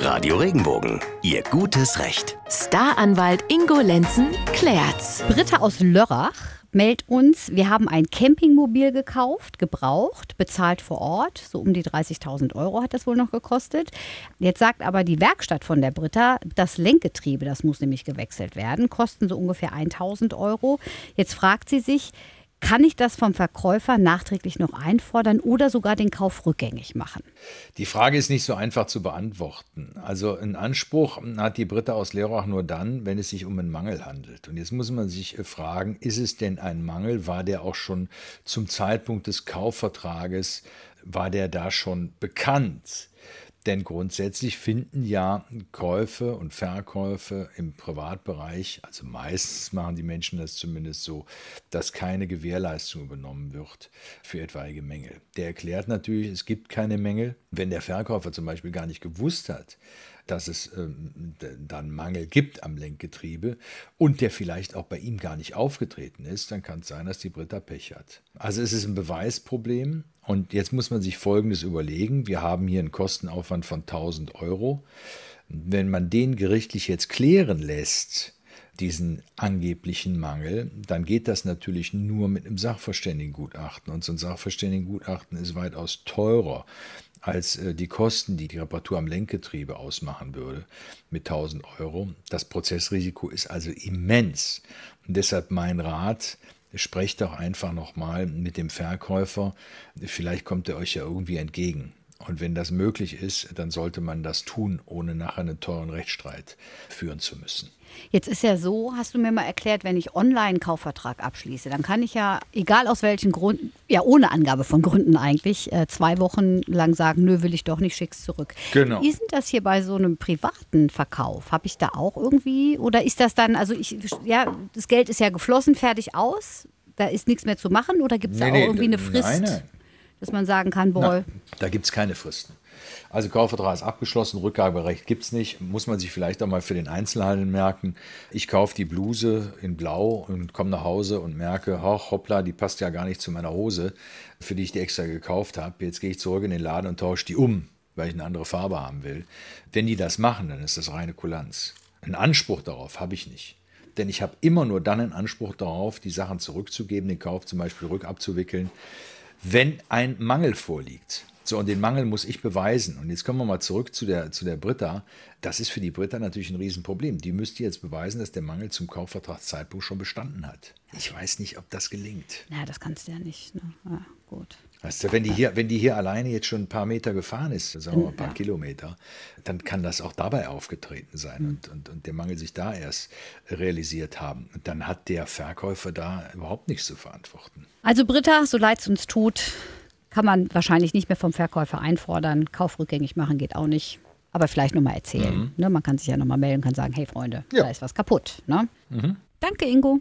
Radio Regenbogen, Ihr gutes Recht. Staranwalt Ingo Lenzen klärt's. Britta aus Lörrach meldet uns, wir haben ein Campingmobil gekauft, gebraucht, bezahlt vor Ort. So um die 30.000 Euro hat das wohl noch gekostet. Jetzt sagt aber die Werkstatt von der Britta, das Lenkgetriebe, das muss nämlich gewechselt werden, kosten so ungefähr 1.000 Euro. Jetzt fragt sie sich, kann ich das vom Verkäufer nachträglich noch einfordern oder sogar den Kauf rückgängig machen? Die Frage ist nicht so einfach zu beantworten. Also einen Anspruch hat die Britta aus Leerach nur dann, wenn es sich um einen Mangel handelt. Und jetzt muss man sich äh, fragen, ist es denn ein Mangel? War der auch schon zum Zeitpunkt des Kaufvertrages, war der da schon bekannt? Denn grundsätzlich finden ja Käufe und Verkäufe im Privatbereich, also meistens machen die Menschen das zumindest so, dass keine Gewährleistung übernommen wird für etwaige Mängel. Der erklärt natürlich, es gibt keine Mängel. Wenn der Verkäufer zum Beispiel gar nicht gewusst hat, dass es ähm, dann Mangel gibt am Lenkgetriebe und der vielleicht auch bei ihm gar nicht aufgetreten ist, dann kann es sein, dass die Britta Pech hat. Also es ist ein Beweisproblem und jetzt muss man sich Folgendes überlegen. Wir haben hier einen Kostenaufwand von 1000 Euro. Wenn man den gerichtlich jetzt klären lässt, diesen angeblichen Mangel, dann geht das natürlich nur mit einem Sachverständigengutachten. Und so ein Sachverständigengutachten ist weitaus teurer als äh, die Kosten, die die Reparatur am Lenkgetriebe ausmachen würde, mit 1000 Euro. Das Prozessrisiko ist also immens. Und deshalb mein Rat, sprecht doch einfach nochmal mit dem Verkäufer. Vielleicht kommt er euch ja irgendwie entgegen. Und wenn das möglich ist, dann sollte man das tun, ohne nachher einen teuren Rechtsstreit führen zu müssen. Jetzt ist ja so, hast du mir mal erklärt, wenn ich online einen Kaufvertrag abschließe, dann kann ich ja, egal aus welchen Gründen, ja ohne Angabe von Gründen eigentlich, äh, zwei Wochen lang sagen, nö, will ich doch nicht, schick's zurück. Genau. Wie ist denn das hier bei so einem privaten Verkauf? Habe ich da auch irgendwie, oder ist das dann, also ich, ja, das Geld ist ja geflossen, fertig aus, da ist nichts mehr zu machen, oder gibt es Nee, da auch nee, irgendwie eine nein, Frist, nein. Dass man sagen kann, boah, da gibt es keine Fristen. Also Kaufvertrag ist abgeschlossen, Rückgaberecht gibt es nicht. Muss man sich vielleicht auch mal für den Einzelhandel merken. Ich kaufe die Bluse in Blau und komme nach Hause und merke, hoch, hoppla, die passt ja gar nicht zu meiner Hose, für die ich die extra gekauft habe. Jetzt gehe ich zurück in den Laden und tausche die um, weil ich eine andere Farbe haben will. Wenn die das machen, dann ist das reine Kulanz. Einen Anspruch darauf habe ich nicht. Denn ich habe immer nur dann einen Anspruch darauf, die Sachen zurückzugeben, den Kauf zum Beispiel rückabzuwickeln, wenn ein Mangel vorliegt. So, und den Mangel muss ich beweisen. Und jetzt kommen wir mal zurück zu der, zu der Britta. Das ist für die Britta natürlich ein Riesenproblem. Die müsste jetzt beweisen, dass der Mangel zum Kaufvertragszeitpunkt schon bestanden hat. Ich weiß nicht, ob das gelingt. na, das kannst du ja nicht. Ne? Ja, gut. Weißt du, wenn die, hier, wenn die hier alleine jetzt schon ein paar Meter gefahren ist, sagen wir mal ein paar Ja. Kilometer, dann kann das auch dabei aufgetreten sein und, und, und der Mangel sich da erst realisiert haben. Und dann hat der Verkäufer da überhaupt nichts zu verantworten. Also Britta, so leid es uns tut, kann man wahrscheinlich nicht mehr vom Verkäufer einfordern. Kauf rückgängig machen geht auch nicht. Aber vielleicht nochmal erzählen. Ne, man kann sich ja nochmal melden, kann sagen, hey Freunde, Ja. da ist was kaputt. Ne? Danke, Ingo.